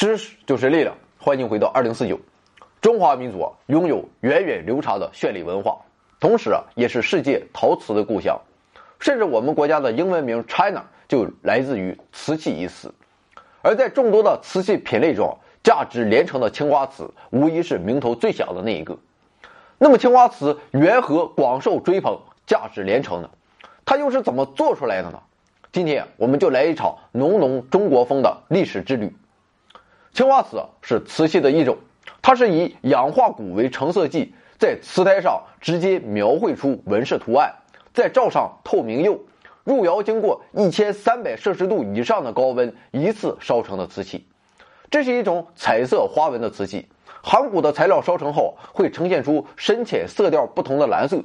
知识就是力量，欢迎回到二零四九。中华民族拥有源远流长的绚丽文化，同时啊，也是世界陶瓷的故乡。甚至我们国家的英文名 China 就来自于瓷器一词。而在众多的瓷器品类中，价值连城的青花瓷无疑是名头最响的那一个。那么，青花瓷缘何广受追捧、价值连城呢？它又是怎么做出来的呢？今天我们就来一场浓浓中国风的历史之旅。青花瓷是瓷器的一种，它是以氧化钴为成色剂，在瓷胎上直接描绘出纹饰图案，再罩上透明釉，入窑经过一千三百摄氏度以上的高温一次烧成的瓷器。这是一种彩色花纹的瓷器，含钴的材料烧成后会呈现出深浅色调不同的蓝色。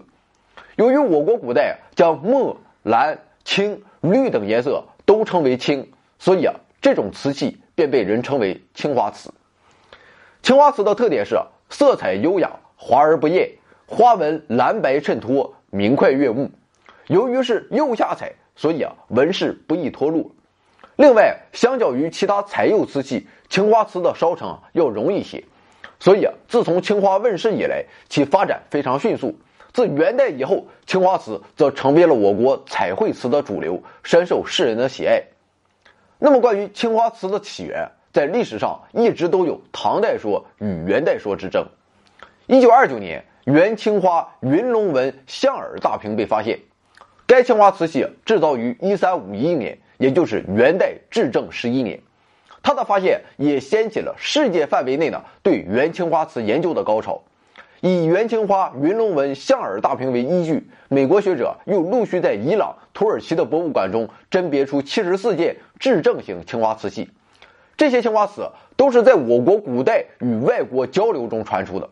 由于我国古代将墨、蓝、青、绿等颜色都称为青，所以啊，这种瓷器。便被人称为青花瓷。青花瓷的特点是色彩优雅、华而不艳，花纹蓝白衬托，明快悦目。由于是釉下彩，所以啊纹饰不易脱落。另外，相较于其他彩釉瓷器，青花瓷的烧成要容易些。所以啊，自从青花问世以来，其发展非常迅速。自元代以后，青花瓷则成为了我国彩绘瓷的主流，深受世人的喜爱。那么，关于青花瓷的起源，在历史上一直都有唐代说与元代说之争。一九二九年，元青花云龙纹象耳大瓶被发现，该青花瓷器制造于一三五一年，也就是元代至正十一年。它的发现也掀起了世界范围内呢对元青花瓷研究的高潮。以元青花云龙纹象耳大瓶为依据，美国学者又陆续在伊朗、土耳其的博物馆中甄别出七十四件至正型青花瓷器。这些青花瓷都是在我国古代与外国交流中传出的。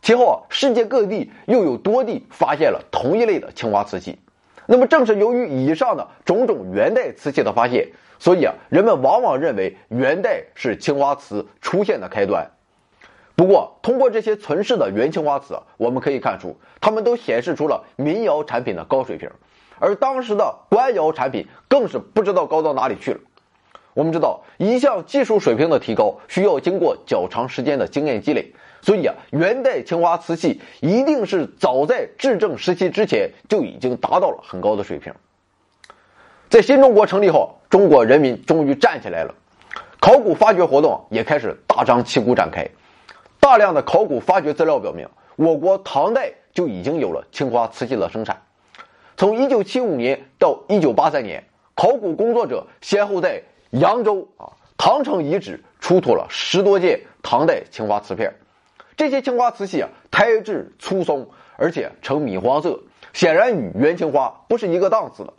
其后啊，世界各地又有多地发现了同一类的青花瓷器。那么，正是由于以上的种种元代瓷器的发现，所以啊，人们往往认为元代是青花瓷出现的开端。不过，通过这些存世的元青花瓷，我们可以看出，它们都显示出了民窑产品的高水平，而当时的官窑产品更是不知道高到哪里去了。我们知道，一项技术水平的提高需要经过较长时间的经验积累，所以啊，元代青花瓷器一定是早在至正时期之前就已经达到了很高的水平。在新中国成立后，中国人民终于站起来了，考古发掘活动也开始大张旗鼓展开。大量的考古发掘资料表明，我国唐代就已经有了青花瓷器的生产。从1975年到1983年，考古工作者先后在扬州啊唐城遗址出土了十多件唐代青花瓷片。这些青花瓷器啊，胎质粗松，而且呈米黄色，显然与元青花不是一个档次的。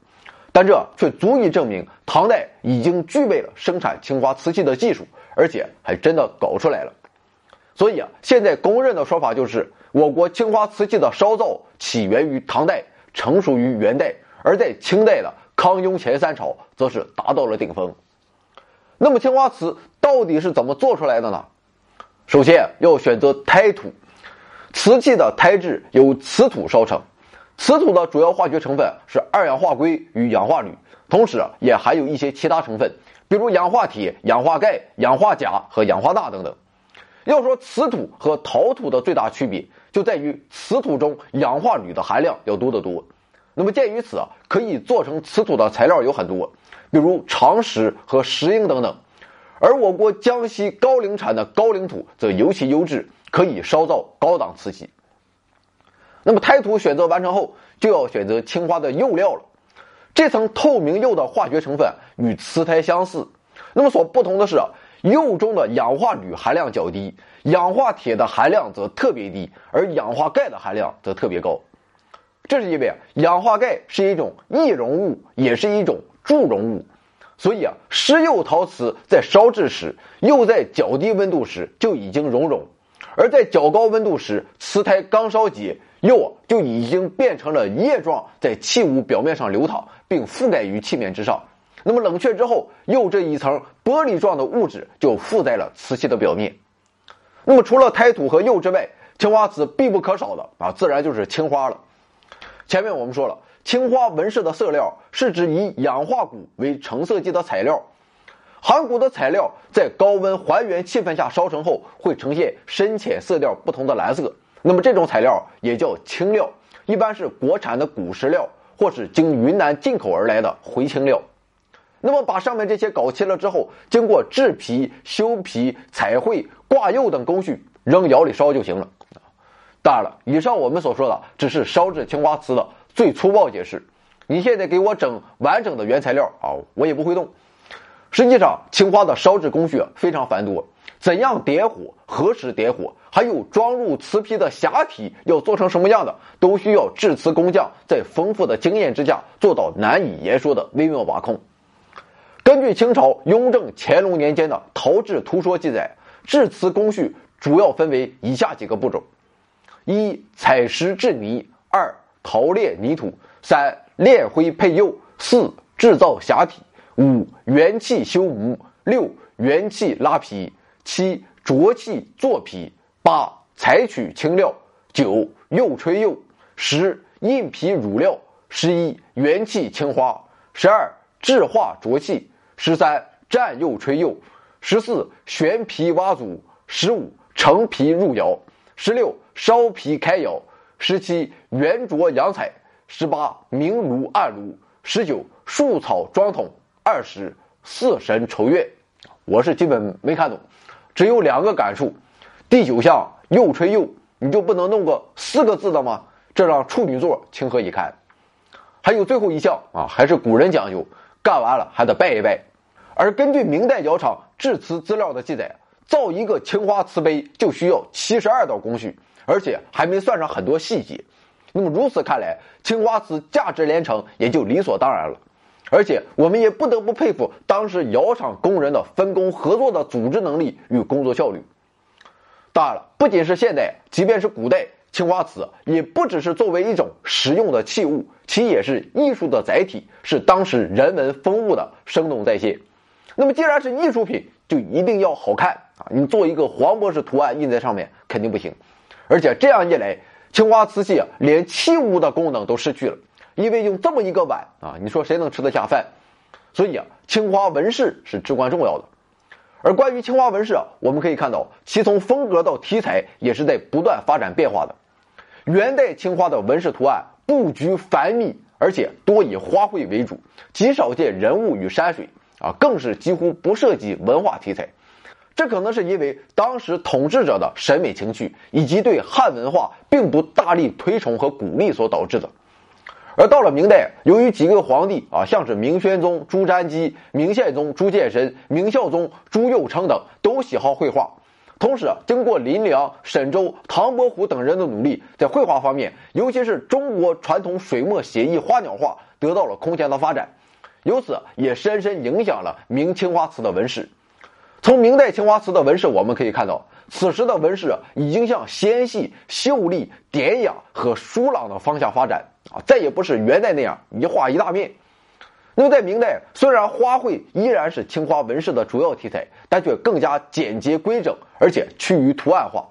但这却足以证明唐代已经具备了生产青花瓷器的技术，而且还真的搞出来了。所以啊，现在公认的说法就是，我国青花瓷器的烧造起源于唐代，成熟于元代，而在清代的康雍乾三朝则是达到了顶峰。那么青花瓷到底是怎么做出来的呢？首先要选择胎土，瓷器的胎质由瓷土烧成，瓷土的主要化学成分是二氧化硅与氧化铝，同时也含有一些其他成分，比如氧化铁、氧化钙、氧化钾和氧化钠等等。要说瓷土和陶土的最大区别，就在于瓷土中氧化铝的含量要多得多。那么鉴于此啊，可以做成瓷土的材料有很多，比如长石和石英等等。而我国江西高陵产的高岭土则尤其优质，可以烧造高档瓷器。那么胎土选择完成后，就要选择青花的釉料了。这层透明釉的化学成分与瓷胎相似，那么所不同的是啊。釉中的氧化铝含量较低，氧化铁的含量则特别低，而氧化钙的含量则特别高。这是因为，氧化钙是一种易溶物，也是一种助溶物，所以啊，石釉陶瓷在烧制时，釉在较低温度时就已经熔融，而在较高温度时，瓷胎刚烧结，釉就已经变成了液状，在器物表面上流淌，并覆盖于器面之上。那么冷却之后，釉这一层玻璃状的物质就附在了瓷器的表面。那么除了胎土和釉之外，青花瓷必不可少的啊，自然就是青花了。前面我们说了，青花纹饰的色料是指以氧化钴为成色剂的材料，含钴的材料在高温还原气氛下烧成后，会呈现深浅色调不同的蓝色。那么这种材料也叫青料，一般是国产的古石料，或是经云南进口而来的回青料。那么把上面这些搞齐了之后，经过制皮、修皮、彩绘、挂釉等工序，扔窑里烧就行了。当然了，以上我们所说的只是烧制青花瓷的最粗暴解释。你现在给我整完整的原材料啊，我也不会动。实际上，青花的烧制工序非常繁多，怎样点火，何时点火，还有装入瓷坯的匣体要做成什么样的，都需要制瓷工匠在丰富的经验之下做到难以言说的微妙把控。根据清朝雍正、乾隆年间的《陶制图说》记载，制瓷工序主要分为以下几个步骤：一、采石制泥；二、陶炼泥土；三、炼灰配釉；四、制造匣体。五元气修模，六元气拉皮，七浊气做皮，八采取青料，九釉吹釉，十印皮乳料，十一元气青花，十二制化浊气，十三蘸釉吹釉，十四旋皮挖祖，十五成皮入窑，十六烧皮开窑，十七圆琢阳彩，十八明炉暗炉，十九树草装桶。二十四神筹月，我是基本没看懂，只有两个感触。第九项又吹又，你就不能弄个四个字的吗？这让处女座情何以堪？还有最后一项啊，还是古人讲究，干完了还得拜一拜。而根据明代窑厂制瓷资料的记载，造一个青花瓷杯就需要七十二道工序，而且还没算上很多细节。那么如此看来，青花瓷价值连城也就理所当然了。而且我们也不得不佩服当时窑厂工人的分工合作的组织能力与工作效率。当然了，不仅是现代，即便是古代，青花瓷也不只是作为一种实用的器物，其也是艺术的载体，是当时人文风物的生动再现。那么，既然是艺术品，就一定要好看啊！你做一个黄博士图案印在上面肯定不行。而且这样一来，青花瓷器连器物的功能都失去了。因为用这么一个碗啊，你说谁能吃得下饭？所以啊，青花纹饰是至关重要的。而关于青花纹饰啊，我们可以看到，其从风格到题材也是在不断发展变化的。元代青花的纹饰图案布局繁密，而且多以花卉为主，极少见人物与山水啊，更是几乎不涉及文化题材。这可能是因为当时统治者的审美情趣以及对汉文化并不大力推崇和鼓励所导致的。而到了明代，由于几个皇帝啊，像是明宣宗朱瞻基、明宪宗朱见深、明孝宗朱佑樘等，都喜好绘画。同时啊，经过林良、沈周、唐伯虎等人的努力，在绘画方面，尤其是中国传统水墨写意花鸟画，得到了空前的发展。由此，也深深影响了明青花瓷的纹饰。从明代青花瓷的纹饰，我们可以看到，此时的纹饰已经向纤细、秀丽、典雅和疏朗的方向发展。啊，再也不是元代那样一画一大面。那么在明代，虽然花卉依然是青花纹饰的主要题材，但却更加简洁规整，而且趋于图案化。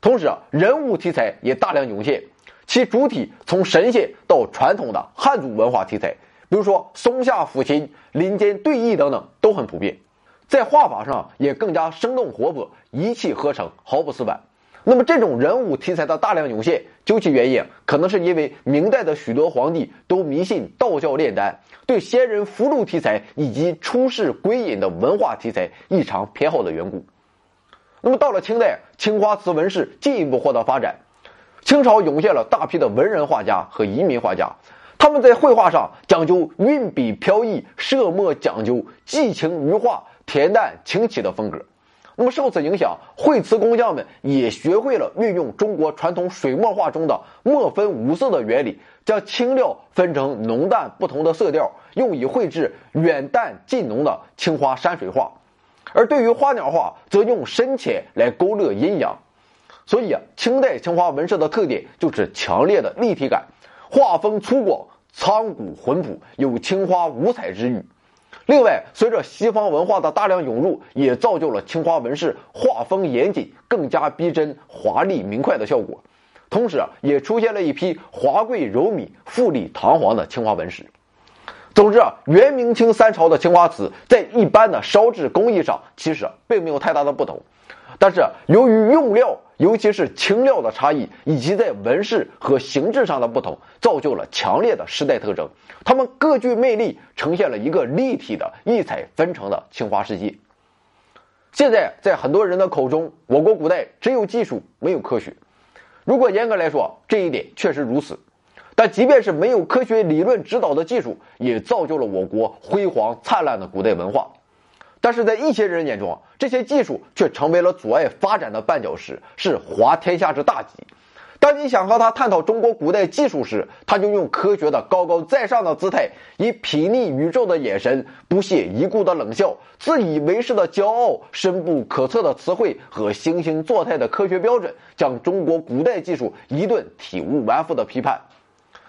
同时啊，人物题材也大量涌现，其主体从神仙到传统的汉族文化题材，比如说松下抚琴、林间对弈等等，都很普遍。在画法上也更加生动活泼，一气呵成，毫不死板。那么，这种人物题材的大量涌现，究其原因，可能是因为明代的许多皇帝都迷信道教炼丹，对仙人符箓题材以及出世归隐的文化题材异常偏好的缘故。那么，到了清代，青花瓷纹饰进一步获得发展，清朝涌现了大批的文人画家和移民画家，他们在绘画上讲究运笔飘逸，设墨讲究寄情于画，恬淡清奇的风格。那么受此影响，绘瓷工匠们也学会了运用中国传统水墨画中的墨分五色的原理，将青料分成浓淡不同的色调，用以绘制远淡近浓的青花山水画；而对于花鸟画，则用深浅来勾勒阴阳。所以啊，清代青花纹饰的特点就是强烈的立体感，画风粗犷、苍古浑朴，有青花五彩之誉。另外，随着西方文化的大量涌入，也造就了青花纹饰画风严谨、更加逼真、华丽明快的效果。同时啊，也出现了一批华贵柔美、富丽堂皇的青花纹饰。总之啊，元明清三朝的青花瓷在一般的烧制工艺上其实并没有太大的不同，但是由于用料，尤其是青料的差异，以及在纹饰和形制上的不同，造就了强烈的时代特征。它们各具魅力，呈现了一个立体的异彩纷呈的青花世界。现在在很多人的口中，我国古代只有技术没有科学。如果严格来说，这一点确实如此。但即便是没有科学理论指导的技术，也造就了我国辉煌灿烂的古代文化。但是在一些人眼中，这些技术却成为了阻碍发展的绊脚石，是滑天下之大稽。当你想和他探讨中国古代技术时，他就用科学的高高在上的姿态，以睥睨宇宙的眼神，不屑一顾的冷笑，自以为是的骄傲，深不可测的词汇和惺惺作态的科学标准，将中国古代技术一顿体无完肤的批判。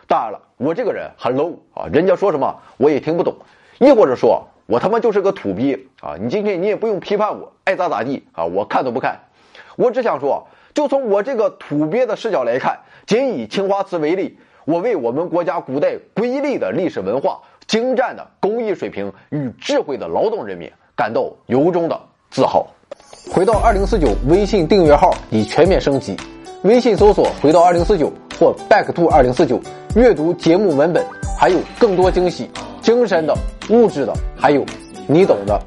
当然了，我这个人很 low 啊，人家说什么我也听不懂，亦或者说我他妈就是个土鳖啊！你今天你也不用批判我，爱咋咋地啊，我看都不看。我只想说，就从我这个土鳖的视角来看，仅以青花瓷为例，我为我们国家古代瑰丽的历史文化、精湛的工艺水平与智慧的劳动人民感到由衷的自豪。回到二零四九微信订阅号已全面升级，微信搜索“回到二零四九”或 “back to 二零四九”。阅读节目文本，还有更多惊喜，精神的、物质的，还有你懂的。